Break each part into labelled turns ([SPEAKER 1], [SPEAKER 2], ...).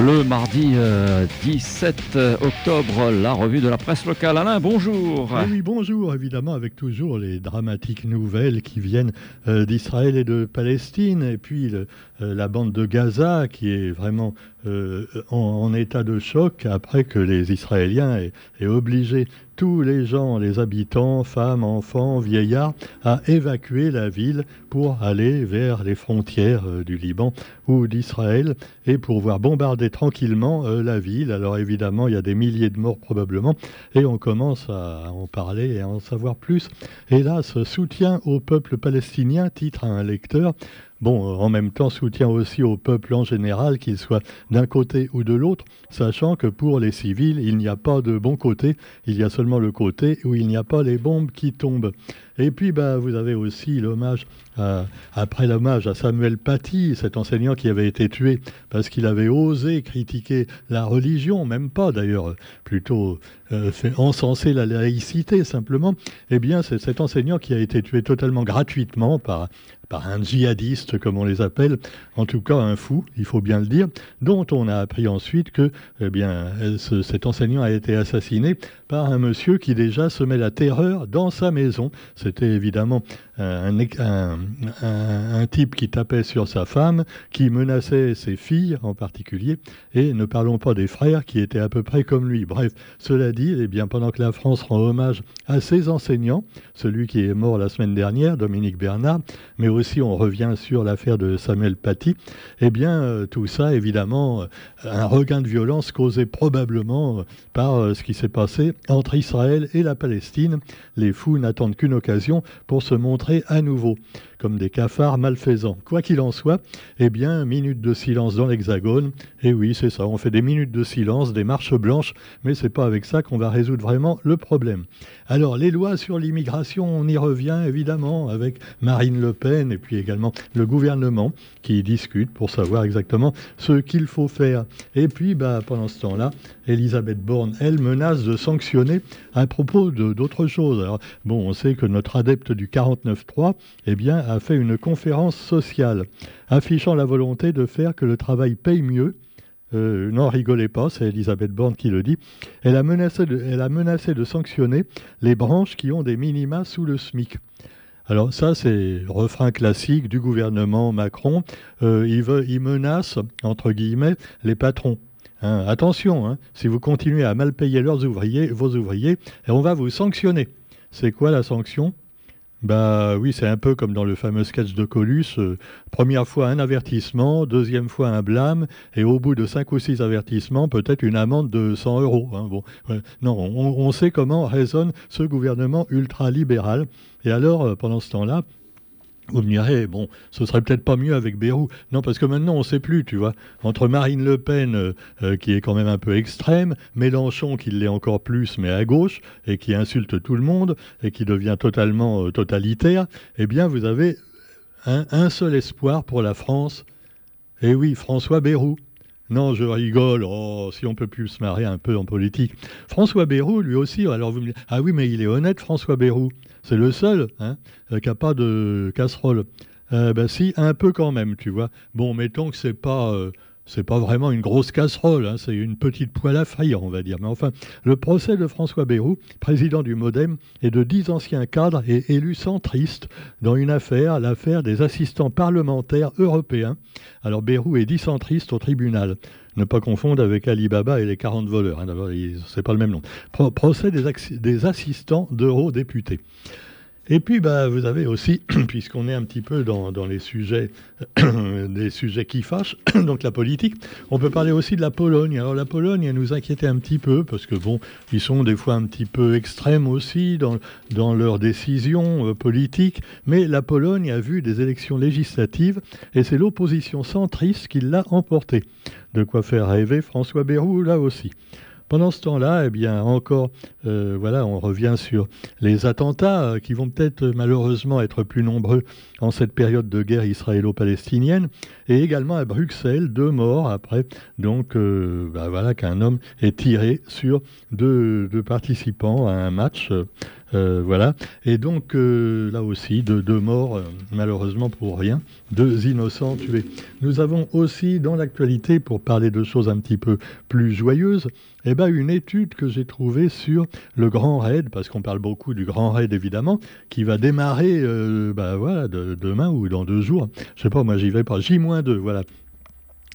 [SPEAKER 1] Le mardi 17 euh, octobre, la revue de la presse locale. Alain, bonjour.
[SPEAKER 2] oui, bonjour, évidemment, avec toujours les dramatiques nouvelles qui viennent euh, d'Israël et de Palestine, et puis euh, la bande de Gaza qui est vraiment en, état de choc après que les Israéliens aient obligé tous les gens, les habitants, femmes, enfants, vieillards, à évacuer la ville pour aller vers les frontières euh, du Liban ou d'Israël et pour voir bombarder tranquillement euh, la ville. Alors évidemment, il y a des milliers de morts probablement et on commence à en parler et à en savoir plus. Hélas, soutien au peuple palestinien, titre à un lecteur, bon, en même temps, soutien aussi au peuple en général, qu'il soit d'un côté ou de l'autre, sachant que pour les civils, il n'y a pas de bon côté, il y a seulement le côté où il n'y a pas les bombes qui tombent. Et puis, bah, vous avez aussi l'hommage, après l'hommage à Samuel Paty, cet enseignant qui avait été tué parce qu'il avait osé critiquer la religion, même pas d'ailleurs, plutôt euh, fait encenser la laïcité simplement. Eh bien, c'est cet enseignant qui a été tué totalement gratuitement par par un djihadiste, comme on les appelle, en tout cas un fou, il faut bien le dire, dont on a appris ensuite que eh bien, cet enseignant a été assassiné par un monsieur qui déjà semait la terreur dans sa maison. C'était évidemment un, type qui tapait sur sa femme, qui menaçait ses filles en particulier, et ne parlons pas des frères qui étaient à peu près comme lui. Bref, cela dit, eh bien, pendant que la France rend hommage à ses enseignants, celui qui est mort la semaine dernière, Dominique Bernard, mais aussi on revient sur l'affaire de Samuel Paty, eh bien, euh, tout ça, évidemment, euh, un regain de violence causé probablement euh, par ce qui s'est passé entre Israël et la Palestine. Les fous n'attendent qu'une occasion pour se montrer à nouveau comme des cafards malfaisants. Quoi qu'il en soit, eh bien, minute de silence dans l'Hexagone. Et oui, c'est ça, on fait des minutes de silence, des marches blanches, mais c'est pas avec ça qu'on va résoudre vraiment le problème. Alors, les lois sur l'immigration, on y revient évidemment avec Marine Le Pen et puis également le gouvernement qui discute pour savoir exactement ce qu'il faut faire. Et puis, bah, pendant ce temps-là, Elisabeth Borne, elle, menace de sanctionner à propos d'autres choses. Alors, bon, on sait que notre adepte du 49.3, eh bien, a fait une conférence sociale affichant la volonté de faire que le travail paye mieux. Euh, n'en rigolez pas, c'est Elisabeth Borne qui le dit. Elle a, menacé de, elle a menacé de sanctionner les branches qui ont des minima sous le SMIC. Alors ça, c'est le refrain classique du gouvernement Macron. Euh, il, veut, il menace, entre guillemets, les patrons. Hein, attention, hein, si vous continuez à mal payer leurs ouvriers, vos ouvriers, on va vous sanctionner. C'est quoi la sanction? Bah oui, c'est un peu comme dans le fameux sketch de Colus. Euh, première fois un avertissement, deuxième fois un blâme, et au bout de cinq ou six avertissements, peut-être une amende de 100 euros. Hein, non, on, sait comment raisonne ce gouvernement ultra-libéral. Et alors, euh, pendant ce temps-là, vous me direz, bon, ce serait peut-être pas mieux avec Bérou. Non, parce que maintenant, on ne sait plus, tu vois. Entre Marine Le Pen, euh, euh, qui est quand même un peu extrême, Mélenchon, qui l'est encore plus, mais à gauche, et qui insulte tout le monde, et qui devient totalement euh, totalitaire, eh bien, vous avez un, un, seul espoir pour la France. Eh oui, François Bérou. Non, je rigole. Oh, si on peut plus se marrer un peu en politique. François Bérou, lui aussi. Alors vous me dites, ah oui, mais il est honnête, François Bérou. C'est le seul hein, euh, qui n'a pas de casserole. Euh, ben si, un peu quand même, tu vois. Bon, mettons que c'est pas euh, c'est pas vraiment une grosse casserole, hein, c'est une petite poêle à frire, on va dire. Mais enfin, le procès de François Bayrou, président du Modem, et de dix anciens cadres et élus centristes dans une affaire, l'affaire des assistants parlementaires européens. Alors Bayrou est dit centriste au tribunal. Ne pas confondre avec Alibaba et les 40 voleurs. Hein, D'abord, c'est pas le même nom. procès des, des assistants d'eurodéputés. Et puis, bah, vous avez aussi, puisqu'on est un petit peu dans, les sujets, des sujets qui fâchent, donc la politique, on peut parler aussi de la Pologne. Alors la Pologne, elle nous inquiétait un petit peu, parce que bon, ils sont des fois un petit peu extrêmes aussi dans, leurs décisions euh, politiques, mais la Pologne a vu des élections législatives, et c'est l'opposition centriste qui l'a emporté. De quoi faire rêver François Bayrou là aussi. Pendant ce temps-là, eh bien, encore, euh, voilà, on revient sur les attentats euh, qui vont peut-être malheureusement être plus nombreux en cette période de guerre israélo-palestinienne, et également à Bruxelles, deux morts après, donc, euh, bah, voilà, qu'un homme est tiré sur deux, participants à un match voilà. Et donc, là aussi, deux, morts, malheureusement pour rien, deux innocents tués. Nous avons aussi dans l'actualité, pour parler de choses un petit peu plus joyeuses, eh ben, une étude que j'ai trouvée sur le Grand Raid, parce qu'on parle beaucoup du Grand Raid évidemment, qui va démarrer bah, voilà, demain ou dans deux jours. Je sais pas, moi j'y vais pas. J-2, voilà.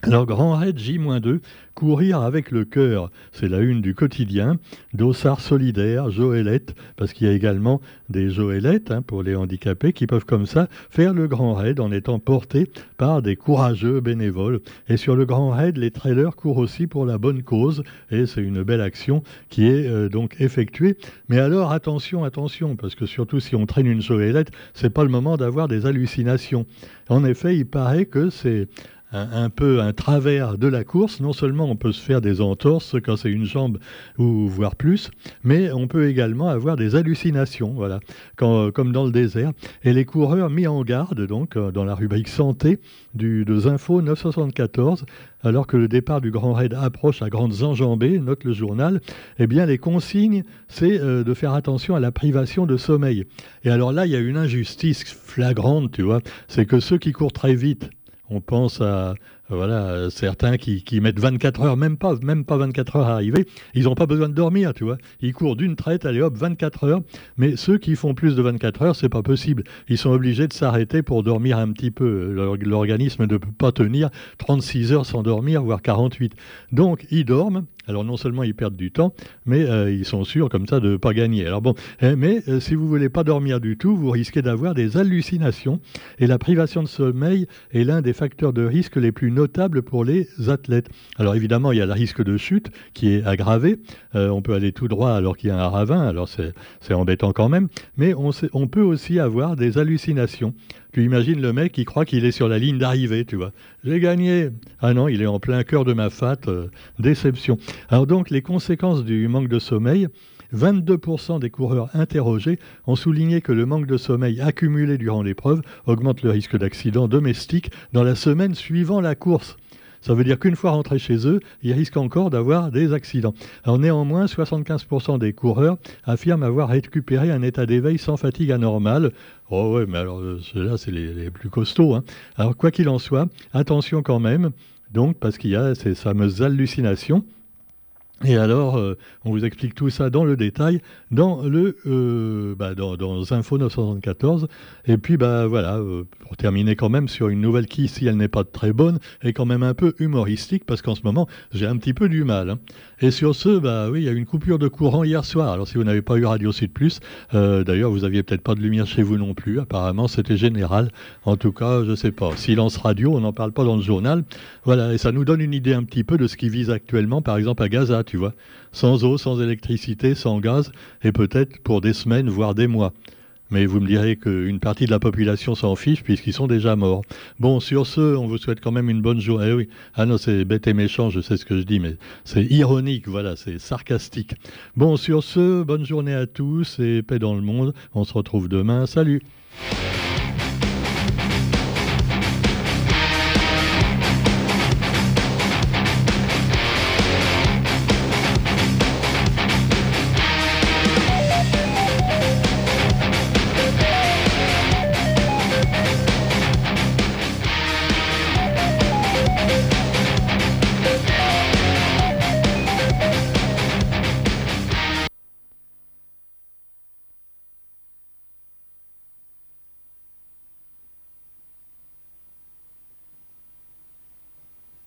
[SPEAKER 2] Alors, Grand Raid J-2, courir avec le cœur, c'est la une du quotidien. Dossard solidaire, Joëlette, parce qu'il y a également des Joëlettes hein, pour les handicapés qui peuvent comme ça faire le Grand Raid en étant portés par des courageux bénévoles. Et sur le Grand Raid, les trailers courent aussi pour la bonne cause et c'est une belle action qui est euh, donc effectuée. Mais alors, attention, attention, parce que surtout si on traîne une Joëlette, c'est pas le moment d'avoir des hallucinations. En effet, il paraît que c'est un, peu un travers de la course. Non seulement on peut se faire des entorses quand c'est une jambe ou voire plus, mais on peut également avoir des hallucinations, voilà, comme dans le désert. Et les coureurs mis en garde, donc euh, dans la rubrique santé du, de Zinfo 974, alors que le départ du Grand Raid approche à grandes enjambées, note le journal, eh bien les consignes, c'est euh, de faire attention à la privation de sommeil. Et alors là, il y a une injustice flagrante, tu vois, c'est que ceux qui courent très vite, on pense à voilà, certains qui, mettent 24 heures, même pas, même pas 24 heures à arriver, ils n'ont pas besoin de dormir, tu vois. Ils courent d'une traite, allez hop, 24 heures. Mais ceux qui font plus de 24 heures, c'est pas possible. Ils sont obligés de s'arrêter pour dormir un petit peu. L'organisme ne peut pas tenir 36 heures sans dormir, voire 48. Donc, ils dorment, alors non seulement ils perdent du temps, mais euh, ils sont sûrs comme ça de ne pas gagner. Alors bon, eh, mais euh, si vous voulez pas dormir du tout, vous risquez d'avoir des hallucinations. Et la privation de sommeil est l'un des facteurs de risque les plus notables pour les athlètes. Alors évidemment, il y a le risque de chute qui est aggravé. Euh, on peut aller tout droit alors qu'il y a un ravin, alors c'est embêtant quand même. Mais on, on peut aussi avoir des hallucinations. Tu imagines le mec qui croit qu'il est sur la ligne d'arrivée, tu vois. J'ai gagné. Ah non, il est en plein cœur de ma fat. Euh, déception. Alors donc, les conséquences du manque de sommeil. 22% des coureurs interrogés ont souligné que le manque de sommeil accumulé durant l'épreuve augmente le risque d'accident domestique dans la semaine suivant la course. Ça veut dire qu'une fois rentrés chez eux, ils risquent encore d'avoir des accidents. Alors néanmoins, 75% des coureurs affirment avoir récupéré un état d'éveil sans fatigue anormale. Oh ouais, mais alors euh, ceux-là, c'est les, plus costauds. Hein. Alors quoi qu'il en soit, attention quand même, donc parce qu'il y a ces fameuses hallucinations. Et alors, euh, on vous explique tout ça dans le détail dans le euh, bah, dans, Info 974. Et puis, bah voilà, euh, pour terminer quand même sur une nouvelle qui, si elle n'est pas très bonne, est quand même un peu humoristique parce qu'en ce moment, j'ai un petit peu du mal. Hein. Et sur ce, bah oui, il y a une coupure de courant hier soir. Alors, si vous n'avez pas eu Radio Sud Plus, d'ailleurs, vous aviez peut-être pas de lumière chez vous non plus. Apparemment, c'était général. En tout cas, je sais pas. Silence radio, on n'en parle pas dans le journal. Voilà, et ça nous donne une idée un petit peu de ce qui vise actuellement, par exemple à Gaza tu vois. Sans eau, sans électricité, sans gaz, et peut-être pour des semaines, voire des mois. Mais vous me direz qu'une partie de la population s'en fiche puisqu'ils sont déjà morts. Bon, sur ce, on vous souhaite quand même une bonne journée. Eh oui. Ah non, c'est bête et méchant, je sais ce que je dis, mais c'est ironique, voilà, c'est sarcastique. Bon, sur ce, bonne journée à tous et paix dans le monde. On se retrouve demain. Salut